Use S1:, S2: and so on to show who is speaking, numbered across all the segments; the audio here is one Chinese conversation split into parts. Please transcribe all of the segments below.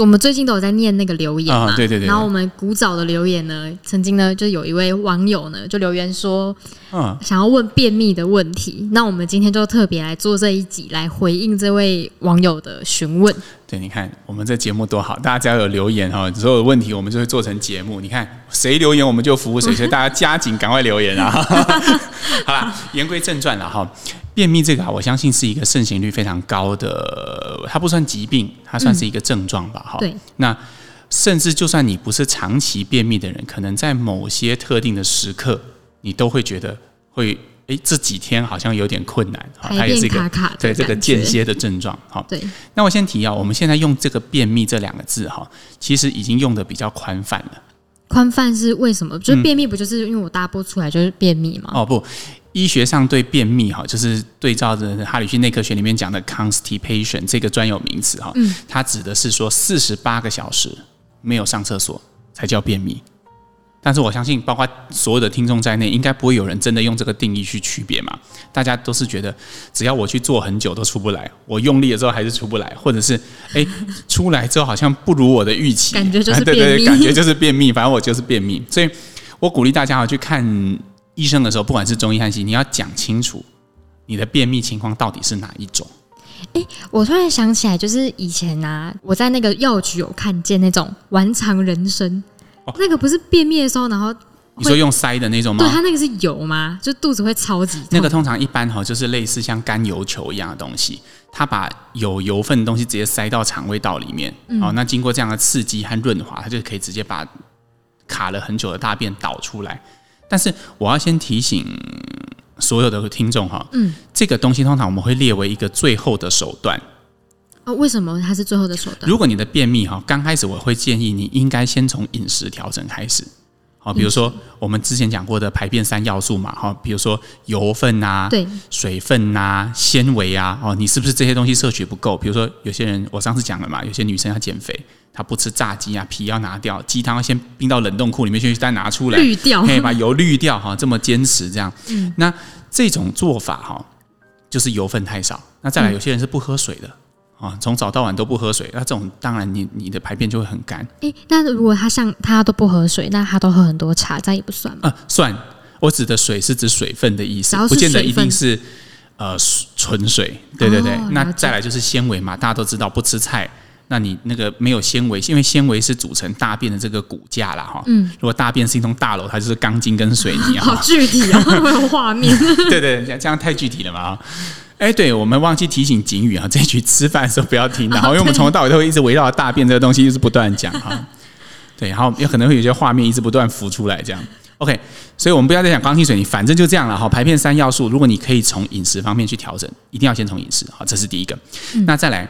S1: 我们最近都有在念那个留言嘛，
S2: 哦、对对对。
S1: 然后我们古早的留言呢，曾经呢，就有一位网友呢，就留言说，嗯，想要问便秘的问题。那我们今天就特别来做这一集，来回应这位网友的询问。
S2: 对，你看我们这节目多好，大家只要有留言哈，所有问题我们就会做成节目。你看谁留言我们就服务谁，所以大家加紧赶快留言啊！好了，言归正传了哈。便秘这个啊，我相信是一个盛行率非常高的，它不算疾病，它算是一个症状吧。哈、嗯，对。那甚至就算你不是长期便秘的人，可能在某些特定的时刻，你都会觉得会，哎，这几天好像有点困难。哈，它也是一个对这个间歇的症状。哈，对。那我先提啊，我们现在用这个便秘这两个字哈，其实已经用的比较宽泛了。
S1: 宽泛是为什么？就是便秘不就是因为我大不出来就是便秘吗？
S2: 哦不。医学上对便秘哈，就是对照着哈里逊内科学里面讲的 constipation 这个专有名词哈，它指的是说四十八个小时没有上厕所才叫便秘。但是我相信，包括所有的听众在内，应该不会有人真的用这个定义去区别嘛。大家都是觉得，只要我去做很久都出不来，我用力了之后还是出不来，或者是哎 出来之后好像不如我的预期，
S1: 感觉就是 便秘，
S2: 对对对，感觉就是便秘，反正我就是便秘。所以我鼓励大家要去看。医生的时候，不管是中医还是西医，你要讲清楚你的便秘情况到底是哪一种。
S1: 哎、欸，我突然想起来，就是以前啊，我在那个药局有看见那种丸肠人参，哦、那个不是便秘的时候，然后
S2: 你说用塞的那种吗？
S1: 对，它那个是油吗？就肚子会超级。
S2: 那个通常一般哈，就是类似像甘油球一样的东西，它把有油分的东西直接塞到肠胃道里面，嗯、哦，那经过这样的刺激和润滑，它就可以直接把卡了很久的大便导出来。但是我要先提醒所有的听众哈，嗯，这个东西通常我们会列为一个最后的手段。
S1: 哦，为什么它是最后的手段？
S2: 如果你的便秘哈，刚开始我会建议你应该先从饮食调整开始。好，比如说我们之前讲过的排便三要素嘛，哈，比如说油分啊，对，水分啊，纤维啊，哦，你是不是这些东西摄取不够？比如说有些人，我上次讲了嘛，有些女生要减肥，她不吃炸鸡啊，皮要拿掉，鸡汤要先冰到冷冻库里面去，再拿出来
S1: 滤掉，
S2: 可以把油滤掉哈，这么坚持这样，嗯，那这种做法哈，就是油分太少。那再来，有些人是不喝水的。啊，从早到晚都不喝水，那这种当然你你的排便就会很干。
S1: 诶，那如果他像他都不喝水，那他都喝很多茶，这样也不算吗？
S2: 啊，算。我指的水是指水分的意思，不见得一定是呃纯水。对对对。哦，那再来就是纤维嘛，大家都知道不吃菜，那你那个没有纤维，因为纤维是组成大便的这个骨架啦哈。嗯。如果大便是一栋大楼，它就是钢筋跟水泥啊。
S1: 好具体啊，画面。
S2: 对对，这样太具体了嘛。哎，对，我们忘记提醒警语啊，这一局吃饭的时候不要听，然后因为我们从头到尾都会一直围绕大便这个东西，就是不断讲哈。对，然后有可能会有些画面一直不断浮出来，这样。OK，所以我们不要再讲钢筋水泥，反正就这样了哈。排便三要素，如果你可以从饮食方面去调整，一定要先从饮食，好，这是第一个。嗯、那再来，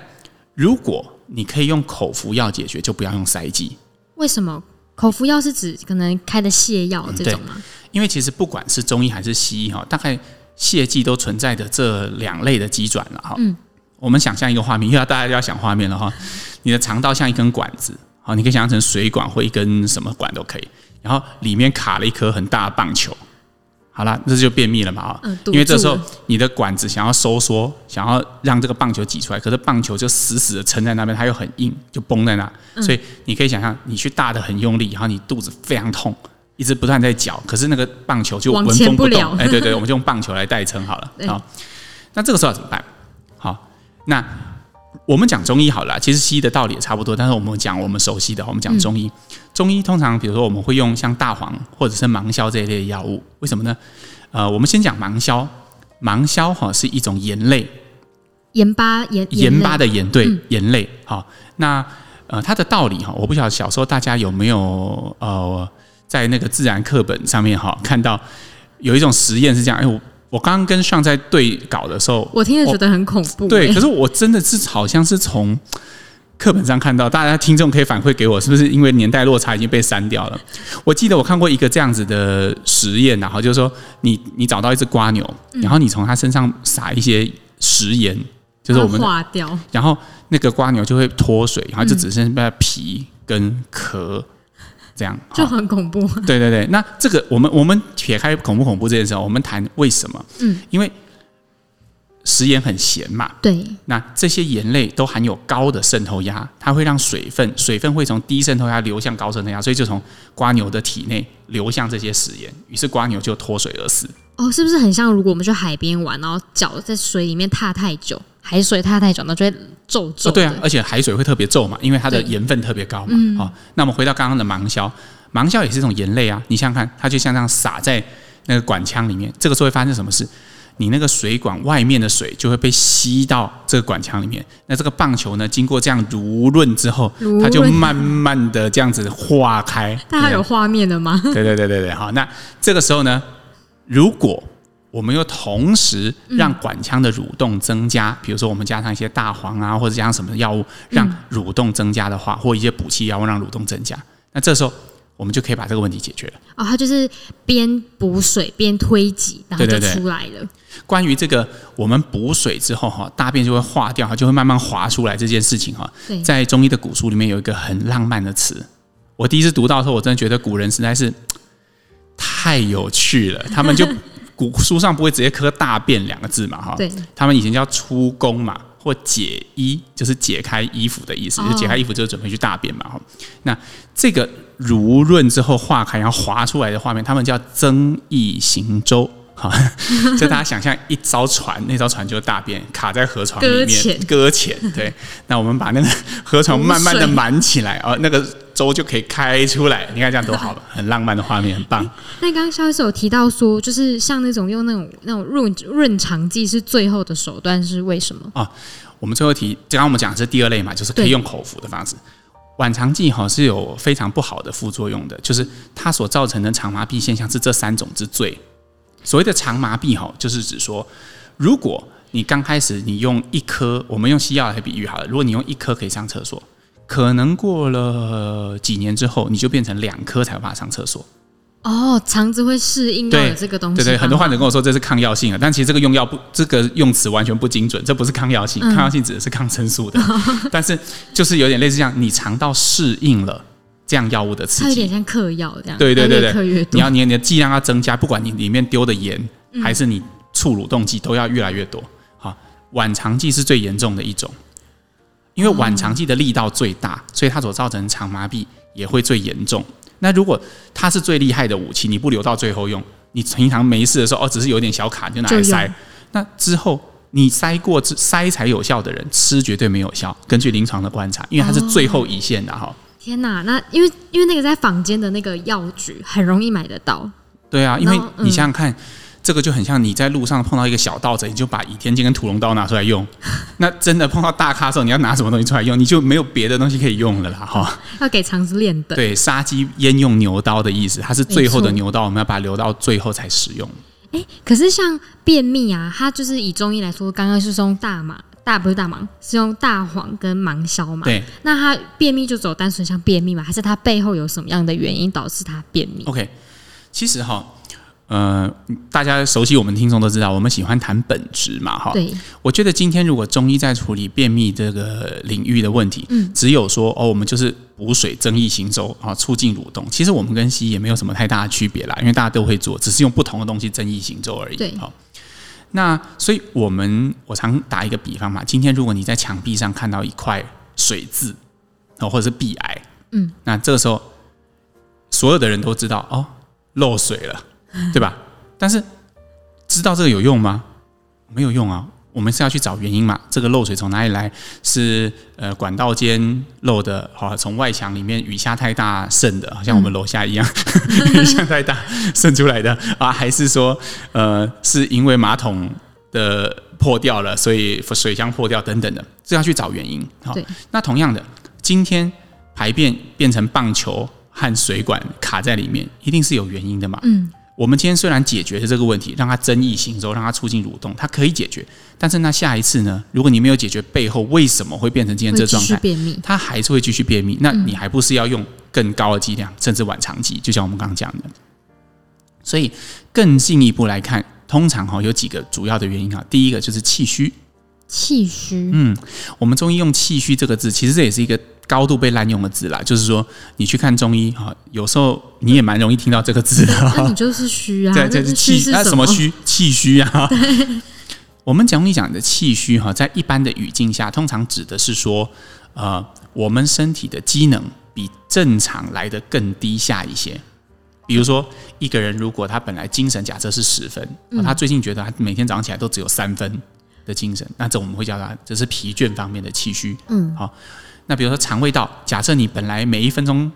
S2: 如果你可以用口服药解决，就不要用塞剂。
S1: 为什么？口服药是指可能开的泻药这种吗？
S2: 因为其实不管是中医还是西医哈，大概。泻剂都存在的这两类的急转了哈，嗯，我们想象一个画面，因为大家要想画面了哈。你的肠道像一根管子，好，你可以想象成水管或一根什么管都可以，然后里面卡了一颗很大的棒球，好了，这就便秘了嘛啊，因为这时候你的管子想要收缩，想要让这个棒球挤出来，可是棒球就死死的撑在那边，它又很硬，就崩在那，所以你可以想象，你去大的很用力，然后你肚子非常痛。一直不断在搅，可是那个棒球就纹风不动。哎，对对，我们就用棒球来代称好了。好，那这个时候要怎么办？好，那我们讲中医好了，其实西医的道理也差不多，但是我们讲我们熟悉的，我们讲中医。中医通常比如说我们会用像大黄或者是芒硝这一类的药物，为什么呢？呃，我们先讲芒硝，芒硝哈是一种盐类，
S1: 盐巴盐
S2: 盐巴的盐，对，盐类。好，那呃它的道理哈，我不晓得小时候大家有没有呃。在那个自然课本上面哈，看到有一种实验是这样。哎，我我刚刚跟上在对稿的时候，
S1: 我听着觉得很恐怖。
S2: 对，可是我真的是好像是从课本上看到。大家听众可以反馈给我，是不是因为年代落差已经被删掉了？我记得我看过一个这样子的实验，然后就是说，你你找到一只瓜牛，然后你从它身上撒一些食盐。就是我们
S1: 化掉，
S2: 然后那个瓜牛就会脱水，然后就只剩下皮跟壳。这样
S1: 就很恐怖。
S2: 对对对，那这个我们我们撇开恐不恐怖这件事，我们谈为什么？嗯，因为食盐很咸嘛。
S1: 对。
S2: 那这些盐类都含有高的渗透压，它会让水分水分会从低渗透压流向高渗透压，所以就从瓜牛的体内流向这些食盐，于是瓜牛就脱水而死。
S1: 哦，是不是很像如果我们去海边玩，然后脚在水里面踏太久？海水踏太久，那就会皱皱。
S2: 对啊，而且海水会特别皱嘛，因为它的盐分特别高嘛。好、嗯哦，那我们回到刚刚的盲硝，盲硝也是一种盐类啊。你想想看，它就像这样洒在那个管腔里面，这个时候会发生什么事？你那个水管外面的水就会被吸到这个管腔里面。那这个棒球呢，经过这样濡润之后，它就慢慢的这样子化开。
S1: 大家有画面的吗？
S2: 对对对对对，好，那这个时候呢，如果我们又同时让管腔的蠕动增加，比如说我们加上一些大黄啊，或者加上什么药物让蠕动增加的话，或一些补气药物让蠕动增加，那这时候我们就可以把这个问题解决了。
S1: 哦，它就是边补水边推挤，然后就出来了。对对对。
S2: 关于这个，我们补水之后哈，大便就会化掉，它就会慢慢滑出来这件事情哈，在中医的古书里面有一个很浪漫的词，我第一次读到的时候，我真的觉得古人实在是 太有趣了，他们就。古书上不会直接刻“大便”两个字嘛？哈，对，他们以前叫出宫嘛，或解衣，就是解开衣服的意思，就解开衣服就是准备去大便嘛。哈，那这个濡润之后化开，然后滑出来的画面，他们叫增益行舟。好，就大家想象一艘船，那艘船就是大便卡在河床里面搁浅。对，那我们把那个河床慢慢的满起来，哦，那个舟就可以开出来。你看这样多好，很浪漫的画面，很棒。
S1: 那刚刚肖医师有提到说，就是像那种用那种那种润润肠剂是最后的手段，是为什么？
S2: 哦，我们最后提，刚刚我们讲的是第二类嘛，就是可以用口服的方式。晚肠剂哈是有非常不好的副作用的，就是它所造成的肠麻痹现象是这三种之最。所谓的肠麻痹哈，就是指说，如果你刚开始你用一颗，我们用西药来比喻好了，如果你用一颗可以上厕所，可能过了几年之后，你就变成两颗才有办法上厕所。
S1: 哦，肠子会适应到这个东西。
S2: 对对对，很多患者跟我说这是抗药性的，但其实这个用药不，这个用词完全不精准，这不是抗药性，抗药性指的是抗生素的，嗯、但是就是有点类似这样，你肠道适应了。这样药物的刺激，它有点
S1: 像嗑药这样。
S2: 对对对对，你要你你的剂量要增加，不管你里面丢的盐还是你促蠕动剂，都要越来越多。好，晚肠剂是最严重的一种，因为晚肠剂的力道最大，所以它所造成肠麻痹也会最严重。那如果它是最厉害的武器，你不留到最后用，你平常没事的时候哦，只是有点小卡就拿来塞，那之后你塞过塞才有效的人吃绝对没有效。根据临床的观察，因为它是最后一线的哈。
S1: 天呐，那因为因为那个在坊间的那个药局很容易买得到。
S2: 对啊，因为你想想看，嗯、这个就很像你在路上碰到一个小盗贼，你就把倚天剑跟屠龙刀拿出来用。那真的碰到大咖的时候，你要拿什么东西出来用？你就没有别的东西可以用了啦，哈。
S1: 要给肠子练的。
S2: 对，杀鸡焉用牛刀的意思，它是最后的牛刀，我们要把它留到最后才使用。
S1: 哎，可是像便秘啊，它就是以中医来说，刚刚是用大麻。大不是大芒，是用大黄跟芒硝嘛？对。那他便秘就走单纯像便秘嘛？还是他背后有什么样的原因导致他便秘
S2: ？OK，其实哈，呃，大家熟悉我们听众都知道，我们喜欢谈本质嘛，哈。对。我觉得今天如果中医在处理便秘这个领域的问题，嗯，只有说哦，我们就是补水、增益行舟啊，促进蠕动。其实我们跟西医也没有什么太大的区别啦，因为大家都会做，只是用不同的东西增益行舟而已。对。好。那所以，我们我常打一个比方嘛。今天如果你在墙壁上看到一块水渍，哦，或者是壁癌，嗯，那这个时候所有的人都知道哦，漏水了，对吧？但是知道这个有用吗？没有用啊。我们是要去找原因嘛？这个漏水从哪里来？是呃管道间漏的，好，从外墙里面雨下太大渗的，好像我们楼下一样，嗯、雨下太大渗出来的啊？还是说呃是因为马桶的破掉了，所以水箱破掉等等的？这要去找原因。好，对那同样的，今天排便变成棒球和水管卡在里面，一定是有原因的嘛？嗯。我们今天虽然解决了这个问题，让它增益行舟，让它促进蠕动，它可以解决。但是那下一次呢？如果你没有解决背后为什么会变成今天这状态，它还是会继续便秘。那你还不是要用更高的剂量，甚至晚长期？就像我们刚刚讲的。所以更进一步来看，通常哈有几个主要的原因哈。第一个就是气虚，
S1: 气虚，
S2: 嗯，我们中医用气虚这个字，其实这也是一个高度被滥用的字啦。就是说，你去看中医哈，有时候你也蛮容易听到这个字的。
S1: 那 你就是虚啊，
S2: 对，这是气，那什么虚？气虚啊。我们中医讲的气虚哈，在一般的语境下，通常指的是说，呃，我们身体的机能比正常来的更低下一些。比如说，一个人如果他本来精神假设是十分，他最近觉得他每天早上起来都只有三分。的精神，那这我们会叫他，这是疲倦方面的气虚。嗯，好，那比如说肠胃道，假设你本来每一分钟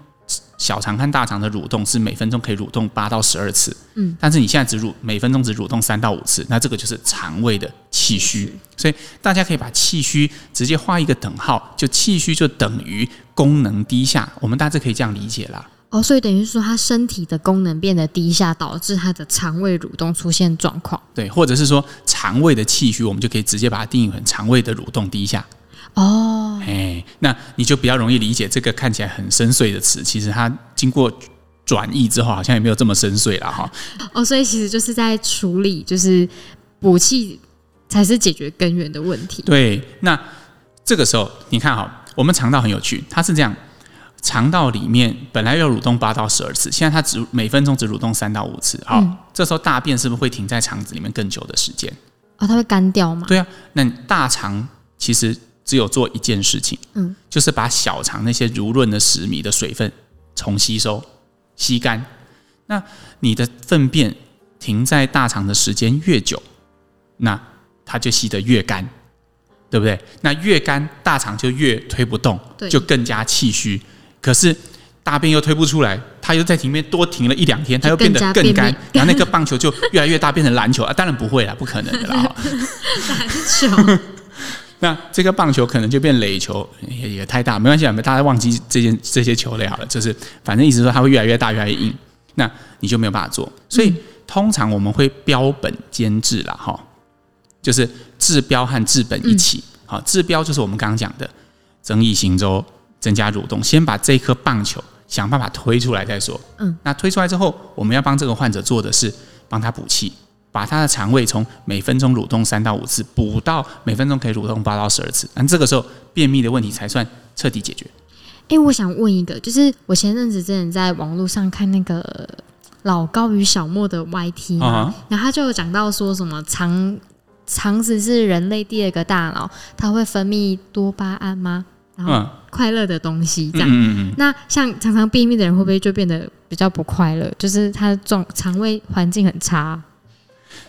S2: 小肠和大肠的蠕动是每分钟可以蠕动八到十二次，嗯，但是你现在只蠕每分钟只蠕动三到五次，那这个就是肠胃的气虚。所以大家可以把气虚直接画一个等号，就气虚就等于功能低下，我们大致可以这样理解啦。
S1: 哦，所以等于说，他身体的功能变得低下，导致他的肠胃蠕动出现状况。
S2: 对，或者是说肠胃的气虚，我们就可以直接把它定义成肠胃的蠕动低下。
S1: 哦，
S2: 哎，那你就比较容易理解这个看起来很深邃的词，其实它经过转译之后，好像也没有这么深邃了哈。
S1: 哦，所以其实就是在处理，就是补气才是解决根源的问题。
S2: 对，那这个时候你看哈，我们肠道很有趣，它是这样。肠道里面本来要蠕动八到十二次，现在它只每分钟只蠕动三到五次。好，嗯、这时候大便是不是会停在肠子里面更久的时间？
S1: 哦，它会干掉吗？
S2: 对啊，那大肠其实只有做一件事情，嗯，就是把小肠那些濡润的食糜的水分重吸收、吸干。那你的粪便停在大肠的时间越久，那它就吸得越干，对不对？那越干，大肠就越推不动，对就更加气虚。可是大便又推不出来，它又在里面多停了一两天，它又变得更干，然后那个棒球就越来越大，变成篮球啊！当然不会啦，不可能的啦。
S1: 篮球，
S2: 那这个棒球可能就变垒球，也也太大，没关系，大家忘记这件这些球类好了。就是反正意思说它会越来越大，越来越硬，那你就没有办法做。所以、嗯、通常我们会标本兼治啦，哈，就是治标和治本一起。好、嗯，治标就是我们刚刚讲的增益行舟。增加蠕动，先把这颗棒球想办法推出来再说。嗯，那推出来之后，我们要帮这个患者做的是帮他补气，把他的肠胃从每分钟蠕动三到五次补到每分钟可以蠕动八到十二次。那这个时候便秘的问题才算彻底解决。
S1: 哎，我想问一个，就是我前阵子真的在网络上看那个老高与小莫的 YT 嘛，然后他就有讲到说什么肠肠子是人类第二个大脑，它会分泌多巴胺吗？然后快乐的东西这样，嗯、那像常常便秘的人会不会就变得比较不快乐？就是他状肠胃环境很差。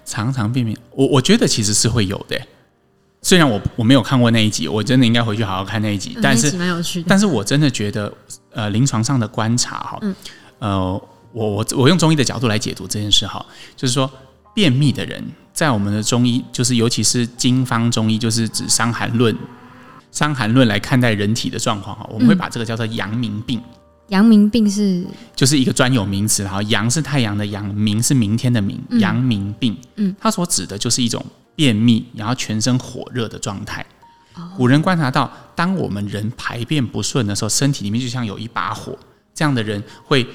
S2: 常常便秘，我我觉得其实是会有的。虽然我我没有看过那一集，我真的应该回去好好看那一集。但是
S1: 蛮有趣的。
S2: 但是我真的觉得，呃，临床上的观察哈，嗯、呃，我我我用中医的角度来解读这件事哈，就是说便秘的人在我们的中医，就是尤其是经方中医，就是指《伤寒论》。《伤寒论》来看待人体的状况哈，我们会把这个叫做阳明病。
S1: 阳明病是
S2: 就是一个专有名词，然后阳是太阳的阳，明是明天的明，阳明病。嗯，它所指的就是一种便秘，然后全身火热的状态。古人观察到，当我们人排便不顺的时候，身体里面就像有一把火，这样的人会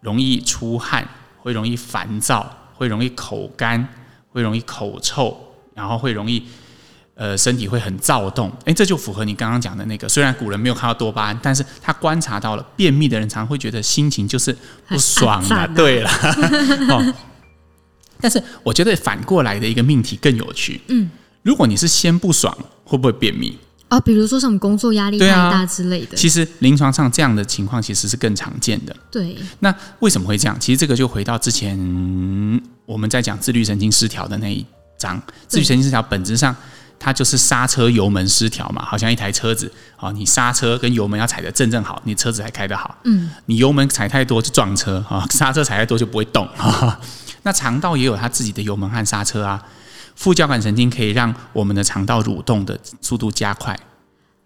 S2: 容易出汗，会容易烦躁，会容易口干，会容易口臭，然后会容易。呃，身体会很躁动，哎，这就符合你刚刚讲的那个。虽然古人没有看到多巴胺，但是他观察到了便秘的人，常常会觉得心情就是不爽啊。啊对了，哦，但是我觉得反过来的一个命题更有趣。嗯，如果你是先不爽，会不会便秘？
S1: 哦，比如说什么工作压力太大之类的。
S2: 啊、其实临床上这样的情况其实是更常见的。
S1: 对。
S2: 那为什么会这样？其实这个就回到之前我们在讲自律神经失调的那一章。自律神经失调本质上。它就是刹车油门失调嘛，好像一台车子，啊，你刹车跟油门要踩得正正好，你车子才开得好。嗯，你油门踩太多就撞车啊，刹车踩太多就不会动。那肠道也有它自己的油门和刹车啊，副交感神经可以让我们的肠道蠕动的速度加快，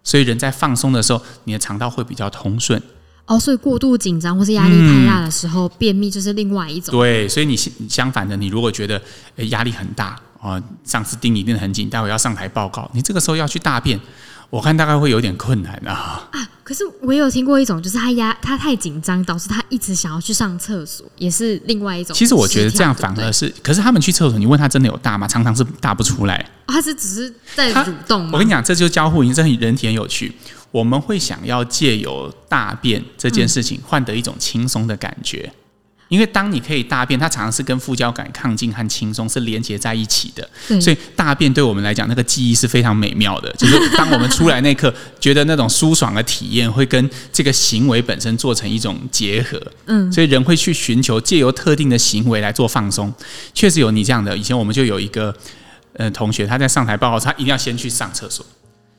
S2: 所以人在放松的时候，你的肠道会比较通顺。
S1: 哦，所以过度紧张或是压力太大的时候，嗯、便秘就是另外一种。
S2: 对，所以你相反的，你如果觉得压力很大，啊，上次盯你盯得很紧，待会要上台报告，你这个时候要去大便，我看大概会有点困难啊。
S1: 啊，可是我有听过一种，就是他压他太紧张，导致他一直想要去上厕所，也是另外一种。
S2: 其实我觉得这样反而是，对对，可是他们去厕所，你问他真的有大吗？常常是大不出来。
S1: 哦、他是只是在蠕动吗？
S2: 我跟你讲，这就是交互音，这人体很有趣。我们会想要借由大便这件事情换得一种轻松的感觉，因为当你可以大便，它常常是跟副交感亢进和轻松是连接在一起的。所以大便对我们来讲，那个记忆是非常美妙的。就是当我们出来那刻，觉得那种舒爽的体验会跟这个行为本身做成一种结合。嗯，所以人会去寻求借由特定的行为来做放松。确实有你这样的，以前我们就有一个呃同学，他在上台报告，他一定要先去上厕所。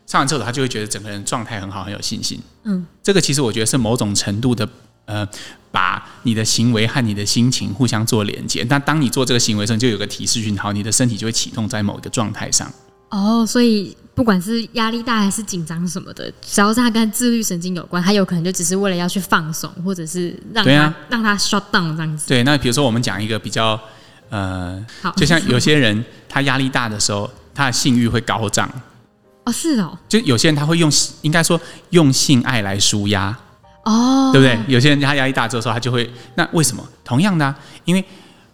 S2: 上完厕所，他就会觉得整个人状态很好，很有信心。嗯，这个其实我觉得是某种程度的，呃，把你的行为和你的心情互相做连接。那当你做这个行为的时候，就有个提示讯号，你的身体就会启动在某一个状态上。
S1: 哦，所以不管是压力大还是紧张什么的，只要是它跟自律神经有关，它有可能就只是为了要去放松，或者是让它、啊、让它 shut down 这样子。
S2: 对，那比如说我们讲一个比较，呃，好，就像有些人他压力大的时候，他的性欲会高涨。
S1: 哦，是哦，
S2: 就有些人他会用，应该说用性爱来舒压，哦，对不对？有些人他压力大之后，他就会，那为什么？同样的、啊，因为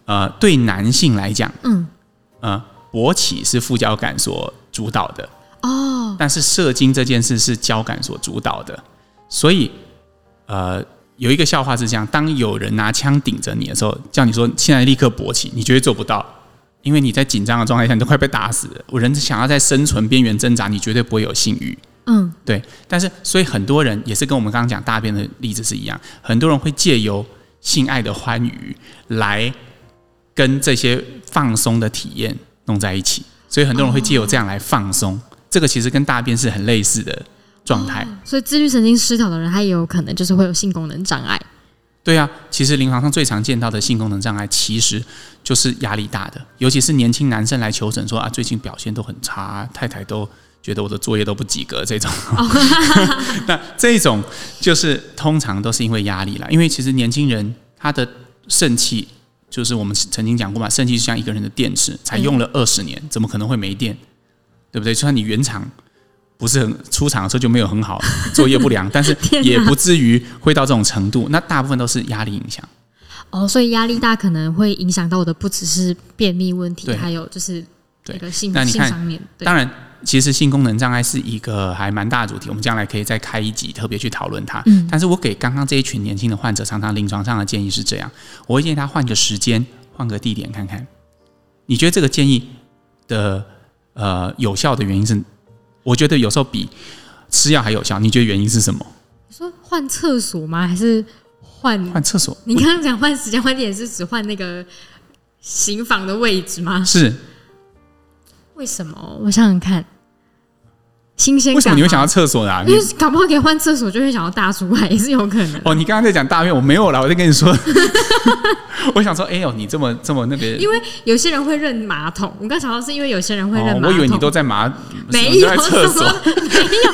S2: 呃，对男性来讲，嗯，呃，勃起是副交感所主导的，哦，但是射精这件事是交感所主导的，所以呃，有一个笑话是这样：当有人拿枪顶着你的时候，叫你说现在立刻勃起，你绝对做不到。因为你在紧张的状态下，你都快被打死了。我人想要在生存边缘挣扎，你绝对不会有性欲。嗯，对。但是，所以很多人也是跟我们刚刚讲大便的例子是一样，很多人会借由性爱的欢愉来跟这些放松的体验弄在一起。所以很多人会借由这样来放松，哦、这个其实跟大便是很类似的状态。哦、
S1: 所以自律神经失调的人，他也有可能就是会有性功能障碍。
S2: 对啊，其实临床上最常见到的性功能障碍，其实就是压力大的，尤其是年轻男生来求诊说啊，最近表现都很差，太太都觉得我的作业都不及格这种。那这种就是通常都是因为压力啦，因为其实年轻人他的肾气，就是我们曾经讲过嘛，肾气就像一个人的电池，才用了二十年，怎么可能会没电？对不对？就算你原厂。不是很出厂的时候就没有很好，作业不良，但是也不至于会到这种程度。那大部分都是压力影响。
S1: 哦，所以压力大可能会影响到我的不只是便秘问题，还有就是那个性对性上面。
S2: 当然，其实性功能障碍是一个还蛮大的主题，我们将来可以再开一集特别去讨论它。嗯，但是我给刚刚这一群年轻的患者，常常临床上的建议是这样：我会建议他换个时间，换个地点看看。你觉得这个建议的呃有效的原因是？我觉得有时候比吃药还有效，你觉得原因是什么？
S1: 你说换厕所吗？还是换
S2: 换厕所？
S1: 你刚刚讲换时间换地点是指换那个行房的位置吗？
S2: 是。
S1: 为什么？我想想看。新鲜感。
S2: 为什么你会想要厕所啊？
S1: 因为搞不好可以换厕所，就会想要大出来，也是有可能。
S2: 哦，你刚刚在讲大便，我没有了，我在跟你说。我想说，哎呦，你这么这么那个，
S1: 因为有些人会认马桶。我刚想到是因为有些人会认马桶。
S2: 哦、我以为你都在马，
S1: 没有厕所，没有。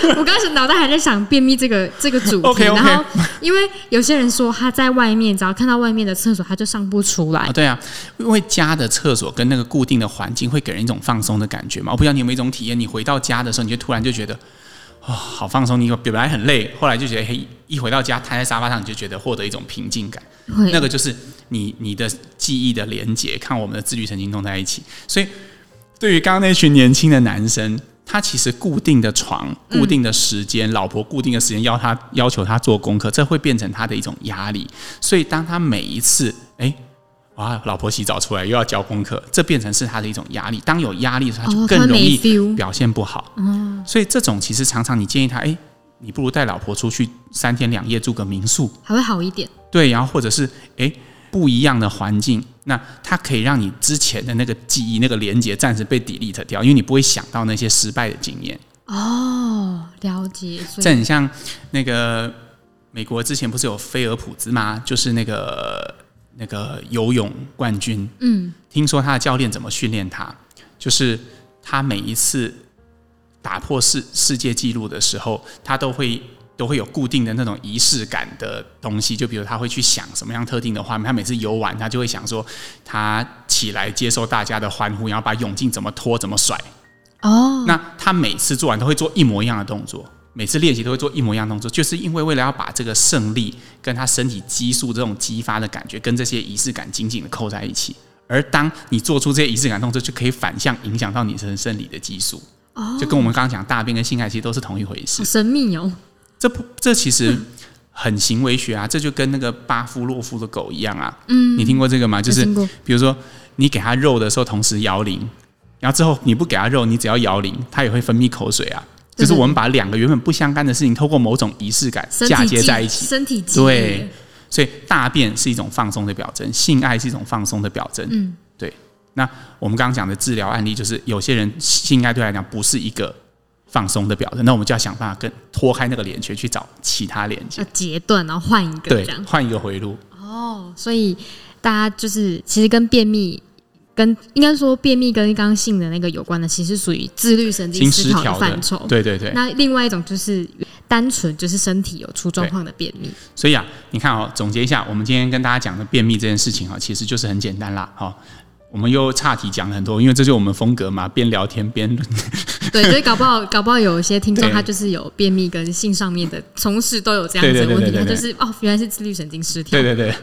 S1: 所以我刚才脑袋还在想便秘这个这个主题。Okay, okay 然后，因为有些人说他在外面，只要看到外面的厕所，他就上不出来。
S2: 哦、对啊，因为家的厕所跟那个固定的环境会给人一种放松的感觉嘛。我不知道你有没有一种体验，你回到家的时候，你就突然就觉得。哦，好放松！你本来很累，后来就觉得嘿，一回到家，瘫在沙发上，你就觉得获得一种平静感。那个就是你你的记忆的连接，看我们的自律神经弄在一起。所以，对于刚刚那群年轻的男生，他其实固定的床、固定的时间，嗯、老婆固定的时间要他要求他做功课，这会变成他的一种压力。所以，当他每一次哎。哇！老婆洗澡出来又要交功课，这变成是他的一种压力。当有压力的时候，他就更容易表现不好。哦、所以这种其实常常你建议他，哎，你不如带老婆出去三天两夜住个民宿，
S1: 还会好一点。
S2: 对，然后或者是哎不一样的环境，那它可以让你之前的那个记忆、那个连接暂时被 delete 掉，因为你不会想到那些失败的经验。
S1: 哦，了解。
S2: 这很像那个美国之前不是有菲尔普兹吗？就是那个。那个游泳冠军，嗯，听说他的教练怎么训练他，就是他每一次打破世世界纪录的时候，他都会都会有固定的那种仪式感的东西，就比如他会去想什么样特定的画面，他每次游完，他就会想说，他起来接受大家的欢呼，然后把泳镜怎么脱怎么甩。
S1: 哦，
S2: 那他每次做完都会做一模一样的动作，每次练习都会做一模一样的动作，就是因为为了要把这个胜利跟他身体激素这种激发的感觉，跟这些仪式感紧紧的扣在一起。而当你做出这些仪式感动作，就可以反向影响到你身生理的激素。哦，就跟我们刚刚讲大便跟性爱其实都是同一回事。
S1: 神秘哦。
S2: 这不，这其实很行为学啊，这就跟那个巴夫洛夫的狗一样啊。
S1: 嗯，
S2: 你听过这个吗？就是比如说，你给它肉的时候，同时摇铃，然后之后你不给它肉，你只要摇铃，它也会分泌口水啊。就是我们把两个原本不相干的事情，透过某种仪式感嫁接在一起。
S1: 身体
S2: 对，所以大便是一种放松的表征，性爱是一种放松的表征。
S1: 嗯，
S2: 对。那我们刚刚讲的治疗案例，就是有些人性爱对他来讲不是一个。放松的表征，那我们就要想办法跟脱开那个连接，去找其他连接，
S1: 截断，然后换一个，
S2: 对，换一个回路。
S1: 哦，所以大家就是其实跟便秘，跟应该说便秘跟刚刚性的那个有关的，其实属于自律神经失调的范畴。
S2: 对对对。
S1: 那另外一种就是单纯就是身体有出状况的便秘。
S2: 所以啊，你看哦，总结一下，我们今天跟大家讲的便秘这件事情啊，其实就是很简单啦。哦，我们又岔题讲了很多，因为这就是我们风格嘛，边聊天边。
S1: 对，所以搞不好，搞不好有一些听众他就是有便秘跟性上面的同时都有这样子的问题，他就是哦，原来是自律神经失调。
S2: 对对对，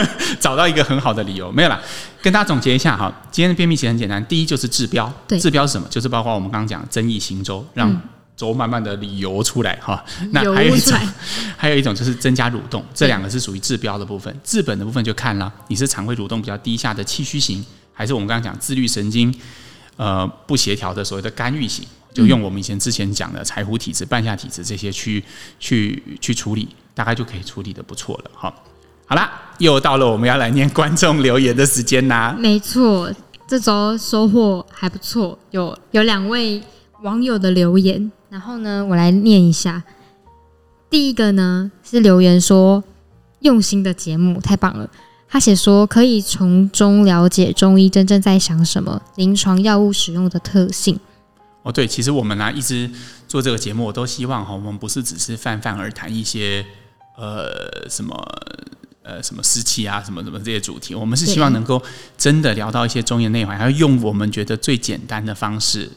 S2: 找到一个很好的理由，没有啦，跟大家总结一下哈，今天的便秘其实很简单，第一就是治标，治标是什么？就是包括我们刚刚讲争议行舟，让舟慢慢的理由出来哈。那还有一种，还有一种就是增加蠕动，这两个是属于治标的部分。治本的部分就看了，你是肠胃蠕动比较低下的气虚型，还是我们刚刚讲自律神经。呃，不协调的所谓的干预型，就用我们以前之前讲的柴胡体质、半夏体质这些去去去处理，大概就可以处理的不错了。好，好啦，又到了我们要来念观众留言的时间啦。
S1: 没错，这周收获还不错，有有两位网友的留言，然后呢，我来念一下。第一个呢是留言说，用心的节目太棒了。他写说，可以从中了解中医真正在想什么，临床药物使用的特性。
S2: 哦，对，其实我们呢、啊、一直做这个节目，我都希望哈，我们不是只是泛泛而谈一些呃什么呃什么湿气啊，什么什么这些主题，我们是希望能够真的聊到一些中医内容，还要用我们觉得最简单的方式，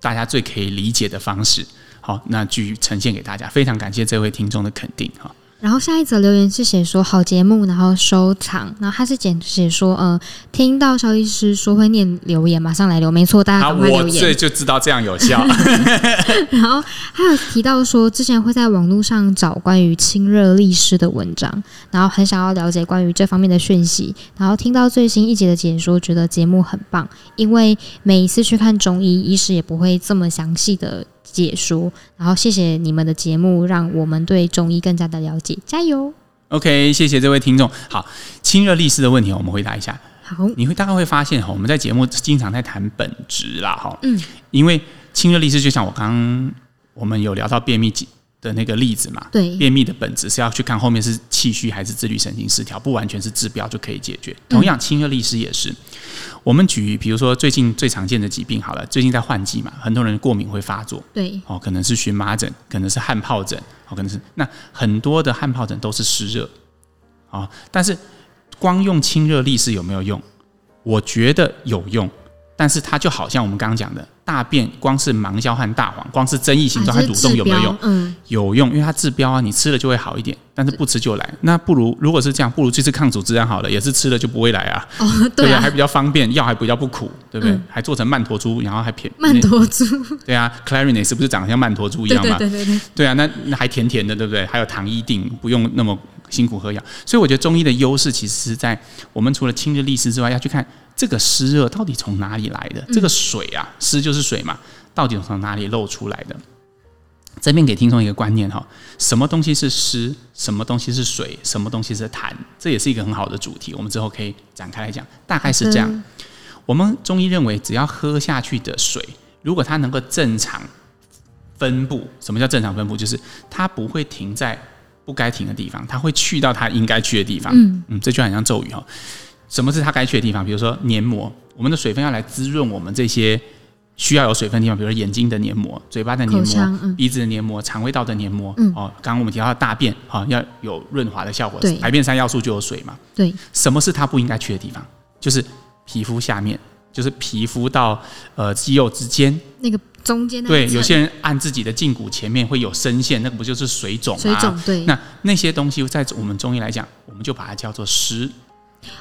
S2: 大家最可以理解的方式，好，那去呈现给大家。非常感谢这位听众的肯定哈。
S1: 然后下一则留言是写说好节目，然后收藏。然后他是简写说，呃，听到肖医师说会念留言，马上来留。没错，大家赶快留言。
S2: 我这就知道这样有效。
S1: 然后还有提到说，之前会在网络上找关于清热利湿的文章，然后很想要了解关于这方面的讯息。然后听到最新一集的解说，觉得节目很棒，因为每一次去看中医，医师也不会这么详细的。解说，然后谢谢你们的节目，让我们对中医更加的了解，加油
S2: ！OK，谢谢这位听众。好，清热利湿的问题，我们回答一下。
S1: 好，
S2: 你会大概会发现哈，我们在节目经常在谈本质啦，哈，
S1: 嗯，
S2: 因为清热利湿就像我刚刚我们有聊到便秘的那个例子嘛，
S1: 对，
S2: 便秘的本质是要去看后面是气虚还是自律神经失调，不完全是治标就可以解决。同样，清热利湿也是。我们举，比如说最近最常见的疾病好了，最近在换季嘛，很多人过敏会发作，
S1: 对，
S2: 哦，可能是荨麻疹，可能是汗疱疹，哦，可能是那很多的汗疱疹都是湿热，啊，但是光用清热利湿有没有用？我觉得有用。但是它就好像我们刚刚讲的，大便光是芒硝和大黄，光是增益形状和蠕动有没有用？
S1: 嗯，
S2: 有用，因为它治标啊，你吃了就会好一点。但是不吃就来，那不如如果是这样，不如去吃抗组织胺好了，也是吃了就不会来啊。
S1: 哦，对啊？
S2: 还比较方便，药还比较不苦，对不对？嗯、还做成曼陀珠，然后还便宜。
S1: 曼陀珠。
S2: 对啊，Clarinet 是不是长得像曼陀珠一样嘛？
S1: 对对对对
S2: 对。啊，那那还甜甜的，对不对？还有糖衣定，不用那么辛苦喝药。所以我觉得中医的优势其实是在我们除了清热利湿之外，要去看。这个湿热到底从哪里来的？这个水啊，湿就是水嘛，到底从哪里漏出来的？这边给听众一个观念哈，什么东西是湿？什么东西是水？什么东西是痰？这也是一个很好的主题，我们之后可以展开来讲。大概是这样。我们中医认为，只要喝下去的水，如果它能够正常分布，什么叫正常分布？就是它不会停在不该停的地方，它会去到它应该去的地方。嗯嗯，这就很像咒语哈。什么是它该去的地方？比如说黏膜，我们的水分要来滋润我们这些需要有水分的地方，比如说眼睛的黏膜、嘴巴的黏膜、嗯、鼻子的黏膜、肠胃道的黏膜。嗯、哦，刚刚我们提到的大便，哈、哦，要有润滑的效果。
S1: 对，
S2: 排便三要素就有水嘛。
S1: 对，
S2: 什么是它不应该去的地方？就是皮肤下面，就是皮肤到呃肌肉之间
S1: 那个中间。
S2: 对，有些人按自己的胫骨前面会有深陷，那个不就是水肿吗？
S1: 水肿，对。
S2: 那那些东西在我们中医来讲，我们就把它叫做湿。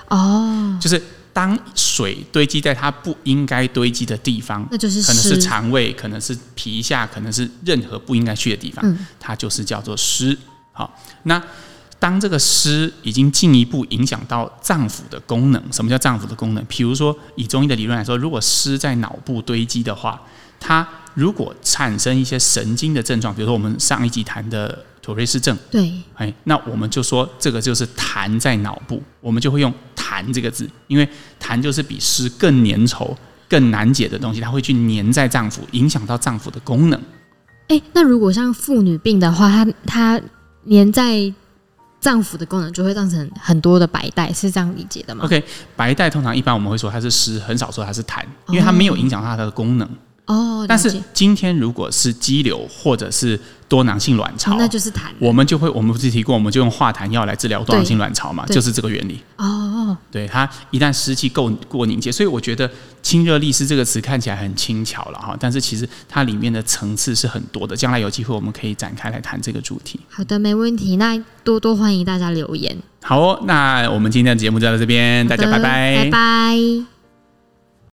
S1: 哦，
S2: 就是。当水堆积在它不应该堆积的地方，
S1: 那就是
S2: 可能是肠胃，可能是皮下，可能是任何不应该去的地方，嗯、它就是叫做湿。好，那当这个湿已经进一步影响到脏腑的功能，什么叫脏腑的功能？比如说，以中医的理论来说，如果湿在脑部堆积的话，它如果产生一些神经的症状，比如说我们上一集谈的。妥瑞氏症，
S1: 对，
S2: 哎，那我们就说这个就是痰在脑部，我们就会用痰这个字，因为痰就是比湿更粘稠、更难解的东西，它会去粘在脏腑，影响到脏腑的功能。
S1: 哎，那如果像妇女病的话，它它粘在脏腑的功能就会造成很多的白带，是这样理解的吗
S2: ？OK，白带通常一般我们会说它是湿，很少说它是痰，因为它没有影响到它的功能。
S1: 哦，
S2: 但是今天如果是肌瘤或者是多囊性卵巢，
S1: 那就是痰。
S2: 我们就会，我们不是提过，我们就用化痰药来治疗多囊性卵巢嘛，就是这个原理。
S1: 哦，
S2: 对，它一旦湿气够过凝结，所以我觉得“清热利湿”这个词看起来很轻巧了哈，但是其实它里面的层次是很多的。将来有机会我们可以展开来谈这个主题。
S1: 好的，没问题。那多多欢迎大家留言。
S2: 好哦，那我们今天的节目就到这边，大家拜拜，
S1: 拜拜。